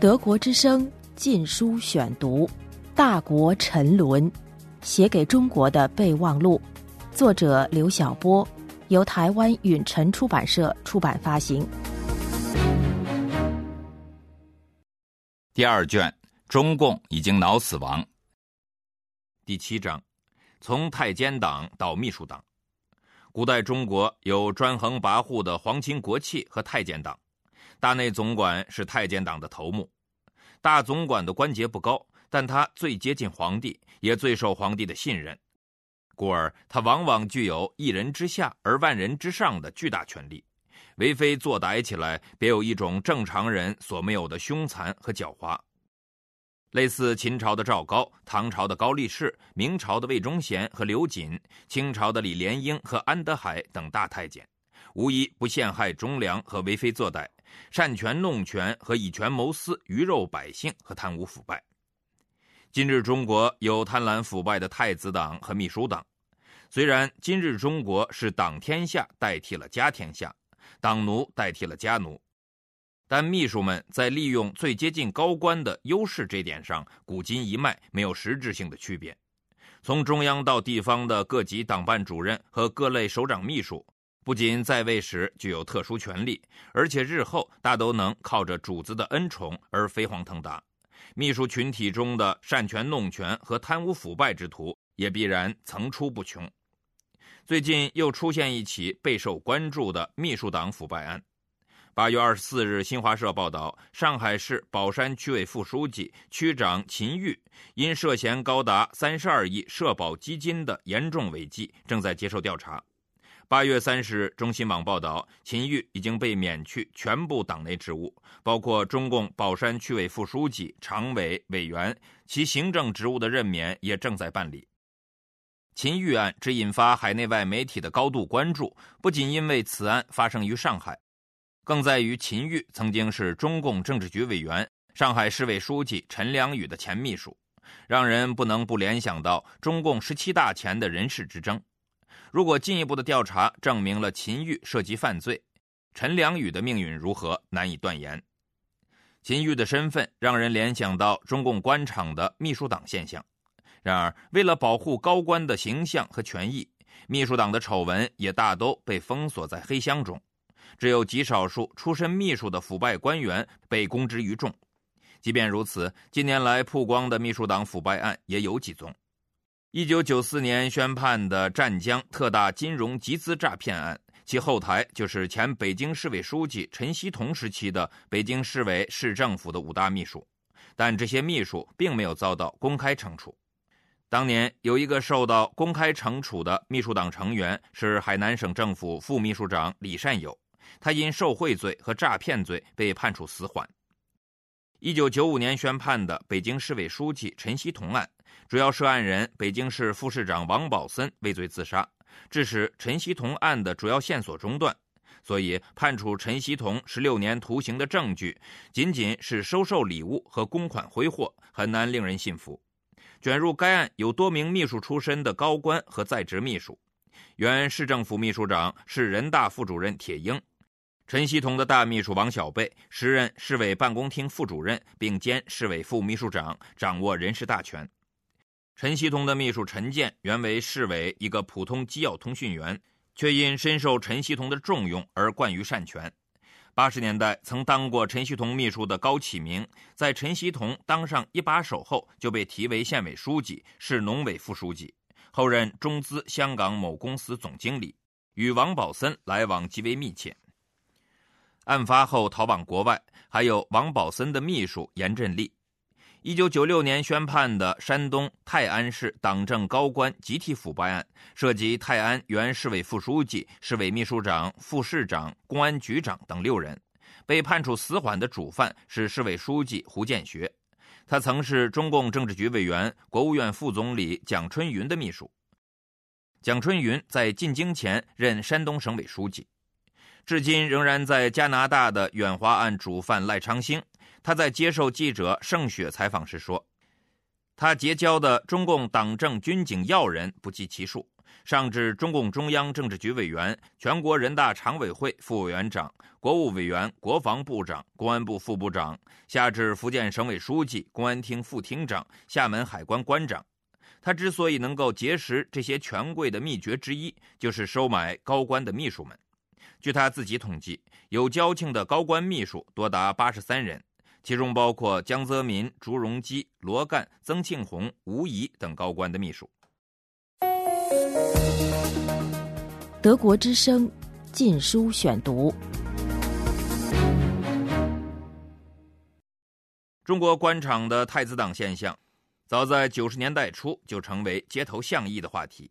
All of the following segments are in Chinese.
德国之声《禁书选读》，《大国沉沦》，写给中国的备忘录，作者刘晓波，由台湾允晨出版社出版发行。第二卷，中共已经脑死亡。第七章，从太监党到秘书党。古代中国有专横跋扈的皇亲国戚和太监党。大内总管是太监党的头目，大总管的官阶不高，但他最接近皇帝，也最受皇帝的信任，故而他往往具有一人之下而万人之上的巨大权力，为非作歹起来，别有一种正常人所没有的凶残和狡猾。类似秦朝的赵高、唐朝的高力士、明朝的魏忠贤和刘瑾、清朝的李莲英和安德海等大太监，无一不陷害忠良和为非作歹。擅权弄权和以权谋私、鱼肉百姓和贪污腐败。今日中国有贪婪腐败的太子党和秘书党。虽然今日中国是党天下代替了家天下，党奴代替了家奴，但秘书们在利用最接近高官的优势这点上，古今一脉没有实质性的区别。从中央到地方的各级党办主任和各类首长秘书。不仅在位时具有特殊权利，而且日后大都能靠着主子的恩宠而飞黄腾达。秘书群体中的擅权弄权和贪污腐败之徒也必然层出不穷。最近又出现一起备受关注的秘书党腐败案。八月二十四日，新华社报道，上海市宝山区委副书记、区长秦玉因涉嫌高达三十二亿社保基金的严重违纪，正在接受调查。八月三十日，中新网报道，秦玉已经被免去全部党内职务，包括中共宝山区委副书记、常委、委员，其行政职务的任免也正在办理。秦玉案只引发海内外媒体的高度关注，不仅因为此案发生于上海，更在于秦玉曾经是中共政治局委员、上海市委书记陈良宇的前秘书，让人不能不联想到中共十七大前的人事之争。如果进一步的调查证明了秦玉涉及犯罪，陈良宇的命运如何难以断言。秦玉的身份让人联想到中共官场的秘书党现象。然而，为了保护高官的形象和权益，秘书党的丑闻也大都被封锁在黑箱中，只有极少数出身秘书的腐败官员被公之于众。即便如此，近年来曝光的秘书党腐败案也有几宗。一九九四年宣判的湛江特大金融集资诈骗案，其后台就是前北京市委书记陈锡同时期的北京市委市政府的五大秘书，但这些秘书并没有遭到公开惩处。当年有一个受到公开惩处的秘书党成员是海南省政府副秘书长李善友，他因受贿罪和诈骗罪被判处死缓。一九九五年宣判的北京市委书记陈锡同案。主要涉案人北京市副市长王宝森畏罪自杀，致使陈锡同案的主要线索中断，所以判处陈锡同十六年徒刑的证据，仅仅是收受礼物和公款挥霍，很难令人信服。卷入该案有多名秘书出身的高官和在职秘书，原市政府秘书长、市人大副主任铁英，陈锡同的大秘书王小贝，时任市委办公厅副主任，并兼市委副秘书长，掌握人事大权。陈锡同的秘书陈建原为市委一个普通机要通讯员，却因深受陈锡同的重用而惯于擅权。八十年代曾当过陈锡同秘书的高启明，在陈锡同当上一把手后，就被提为县委书记、市农委副书记，后任中资香港某公司总经理，与王宝森来往极为密切。案发后逃往国外，还有王宝森的秘书严振立。一九九六年宣判的山东泰安市党政高官集体腐败案，涉及泰安原市委副书记、市委秘书长、副市长、公安局长等六人。被判处死缓的主犯是市委书记胡建学，他曾是中共政治局委员、国务院副总理蒋春云的秘书。蒋春云在进京前任山东省委书记，至今仍然在加拿大的远华案主犯赖昌星。他在接受记者盛雪采访时说：“他结交的中共党政军警要人不计其数，上至中共中央政治局委员、全国人大常委会副委员长、国务委员、国防部长、公安部副部长；下至福建省委书记、公安厅副厅长、厦门海关关长。他之所以能够结识这些权贵的秘诀之一，就是收买高官的秘书们。据他自己统计，有交情的高官秘书多达八十三人，其中包括江泽民、朱镕基、罗干、曾庆红、吴仪等高官的秘书。德国之声《禁书选读》：中国官场的太子党现象，早在九十年代初就成为街头巷议的话题。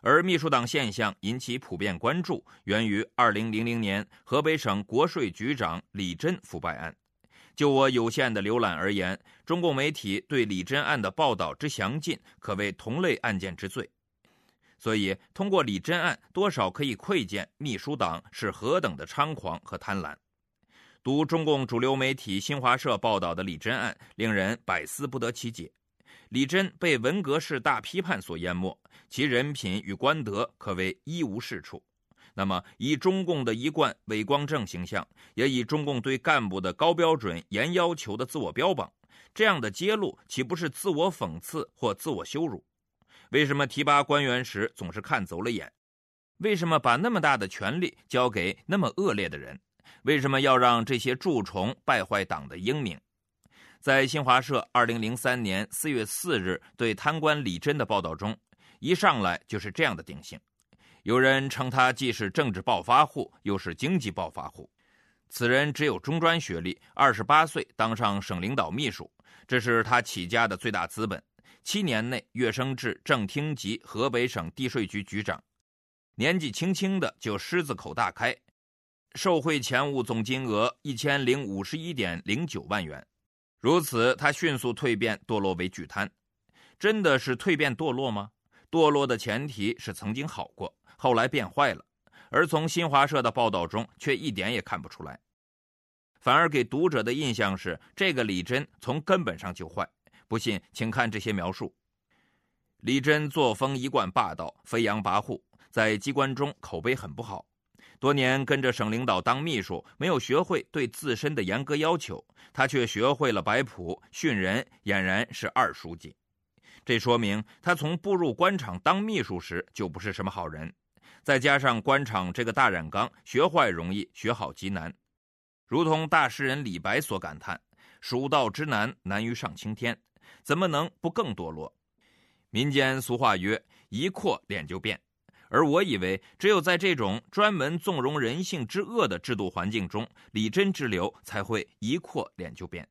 而秘书党现象引起普遍关注，源于二零零零年河北省国税局长李真腐败案。就我有限的浏览而言，中共媒体对李真案的报道之详尽，可谓同类案件之最。所以，通过李真案，多少可以窥见秘书党是何等的猖狂和贪婪。读中共主流媒体新华社报道的李真案，令人百思不得其解。李真被文革式大批判所淹没，其人品与官德可谓一无是处。那么，以中共的一贯伟光正形象，也以中共对干部的高标准、严要求的自我标榜，这样的揭露岂不是自我讽刺或自我羞辱？为什么提拔官员时总是看走了眼？为什么把那么大的权力交给那么恶劣的人？为什么要让这些蛀虫败坏党的英名？在新华社二零零三年四月四日对贪官李真的报道中，一上来就是这样的定性：有人称他既是政治暴发户，又是经济暴发户。此人只有中专学历，二十八岁当上省领导秘书，这是他起家的最大资本。七年内跃升至正厅级河北省地税局局长，年纪轻轻的就狮子口大开，受贿钱物总金额一千零五十一点零九万元。如此，他迅速蜕变堕落为巨贪。真的是蜕变堕落吗？堕落的前提是曾经好过，后来变坏了，而从新华社的报道中却一点也看不出来，反而给读者的印象是这个李真从根本上就坏。不信，请看这些描述。李真作风一贯霸道，飞扬跋扈，在机关中口碑很不好。多年跟着省领导当秘书，没有学会对自身的严格要求，他却学会了摆谱训人，俨然是二书记。这说明他从步入官场当秘书时就不是什么好人。再加上官场这个大染缸，学坏容易，学好极难。如同大诗人李白所感叹：“蜀道之难，难于上青天。”怎么能不更堕落？民间俗话曰：“一扩脸就变。”而我以为，只有在这种专门纵容人性之恶的制度环境中，李真之流才会一扩脸就变。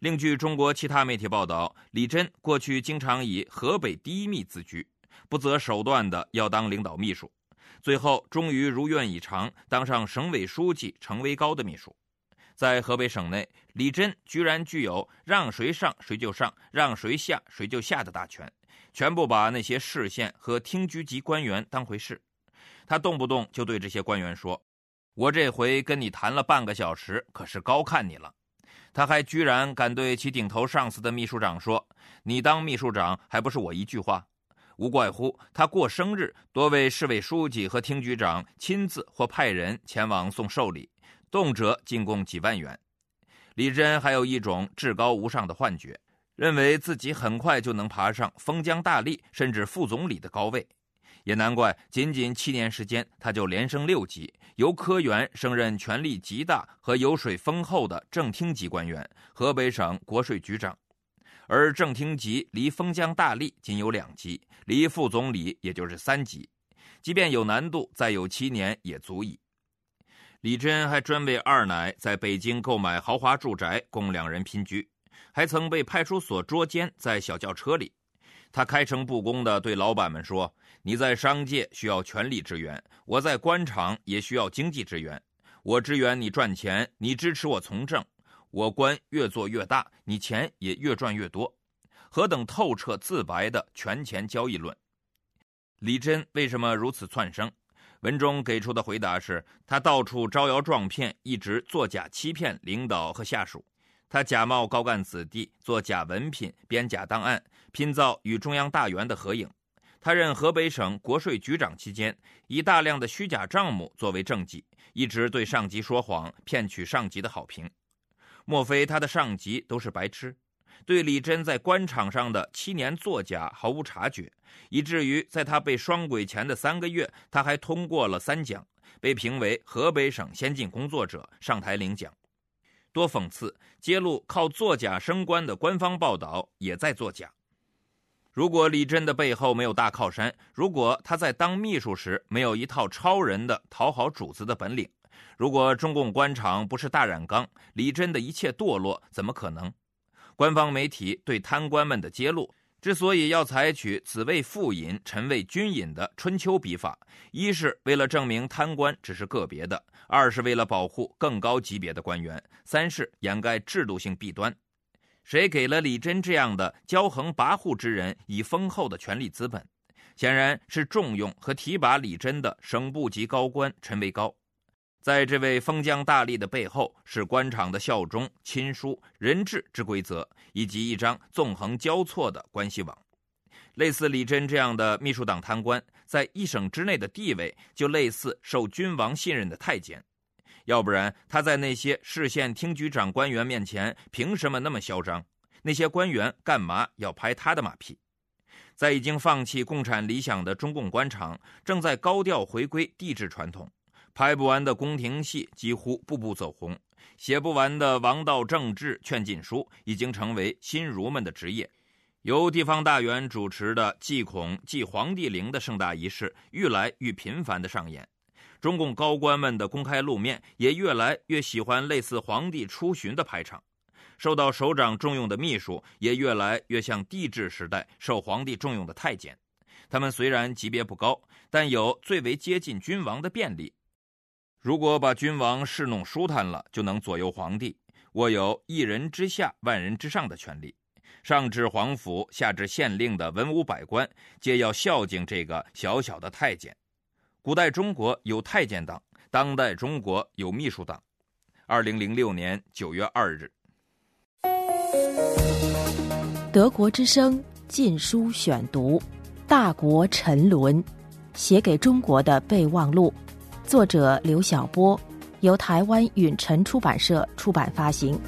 另据中国其他媒体报道，李真过去经常以河北第一秘自居，不择手段的要当领导秘书，最后终于如愿以偿，当上省委书记程维高的秘书。在河北省内，李真居然具有让谁上谁就上，让谁下谁就下的大权，全部把那些市县和厅局级官员当回事。他动不动就对这些官员说：“我这回跟你谈了半个小时，可是高看你了。”他还居然敢对其顶头上司的秘书长说：“你当秘书长还不是我一句话？”无怪乎他过生日，多位市委书记和厅局长亲自或派人前往送寿礼。动辄进贡几万元，李真还有一种至高无上的幻觉，认为自己很快就能爬上封疆大吏甚至副总理的高位。也难怪，仅仅七年时间，他就连升六级，由科员升任权力极大和油水丰厚的正厅级官员——河北省国税局长。而正厅级离封疆大吏仅有两级，离副总理也就是三级，即便有难度，再有七年也足矣。李真还专为二奶在北京购买豪华住宅，供两人拼居，还曾被派出所捉奸在小轿车里。他开诚布公地对老板们说：“你在商界需要权力支援，我在官场也需要经济支援。我支援你赚钱，你支持我从政，我官越做越大，你钱也越赚越多。”何等透彻自白的权钱交易论！李真为什么如此窜升？文中给出的回答是：他到处招摇撞骗，一直作假欺骗领导和下属。他假冒高干子弟，做假文凭，编假档案，拼造与中央大员的合影。他任河北省国税局长期间，以大量的虚假账目作为政绩，一直对上级说谎，骗取上级的好评。莫非他的上级都是白痴？对李真在官场上的七年作假毫无察觉，以至于在他被双规前的三个月，他还通过了三奖，被评为河北省先进工作者，上台领奖。多讽刺！揭露靠作假升官的官方报道也在作假。如果李真的背后没有大靠山，如果他在当秘书时没有一套超人的讨好主子的本领，如果中共官场不是大染缸，李真的一切堕落怎么可能？官方媒体对贪官们的揭露，之所以要采取“子为父隐，臣为君隐”的春秋笔法，一是为了证明贪官只是个别的，二是为了保护更高级别的官员，三是掩盖制度性弊端。谁给了李真这样的骄横跋扈之人以丰厚的权力资本？显然是重用和提拔李真的省部级高官陈维高。在这位封疆大吏的背后，是官场的效忠、亲疏、人质之规则，以及一张纵横交错的关系网。类似李真这样的秘书党贪官，在一省之内的地位，就类似受君王信任的太监。要不然，他在那些市县厅局长官员面前，凭什么那么嚣张？那些官员干嘛要拍他的马屁？在已经放弃共产理想的中共官场，正在高调回归帝制传统。拍不完的宫廷戏几乎步步走红，写不完的王道政治劝进书已经成为新儒们的职业。由地方大员主持的祭孔、祭皇帝陵的盛大仪式愈来愈频繁的上演，中共高官们的公开露面也越来越喜欢类似皇帝出巡的排场。受到首长重用的秘书也越来越像帝制时代受皇帝重用的太监。他们虽然级别不高，但有最为接近君王的便利。如果把君王侍弄舒坦了，就能左右皇帝，握有一人之下、万人之上的权利。上至皇甫，下至县令的文武百官，皆要孝敬这个小小的太监。古代中国有太监党，当代中国有秘书党。二零零六年九月二日，德国之声《禁书选读》，《大国沉沦》，写给中国的备忘录。作者刘晓波，由台湾允晨出版社出版发行。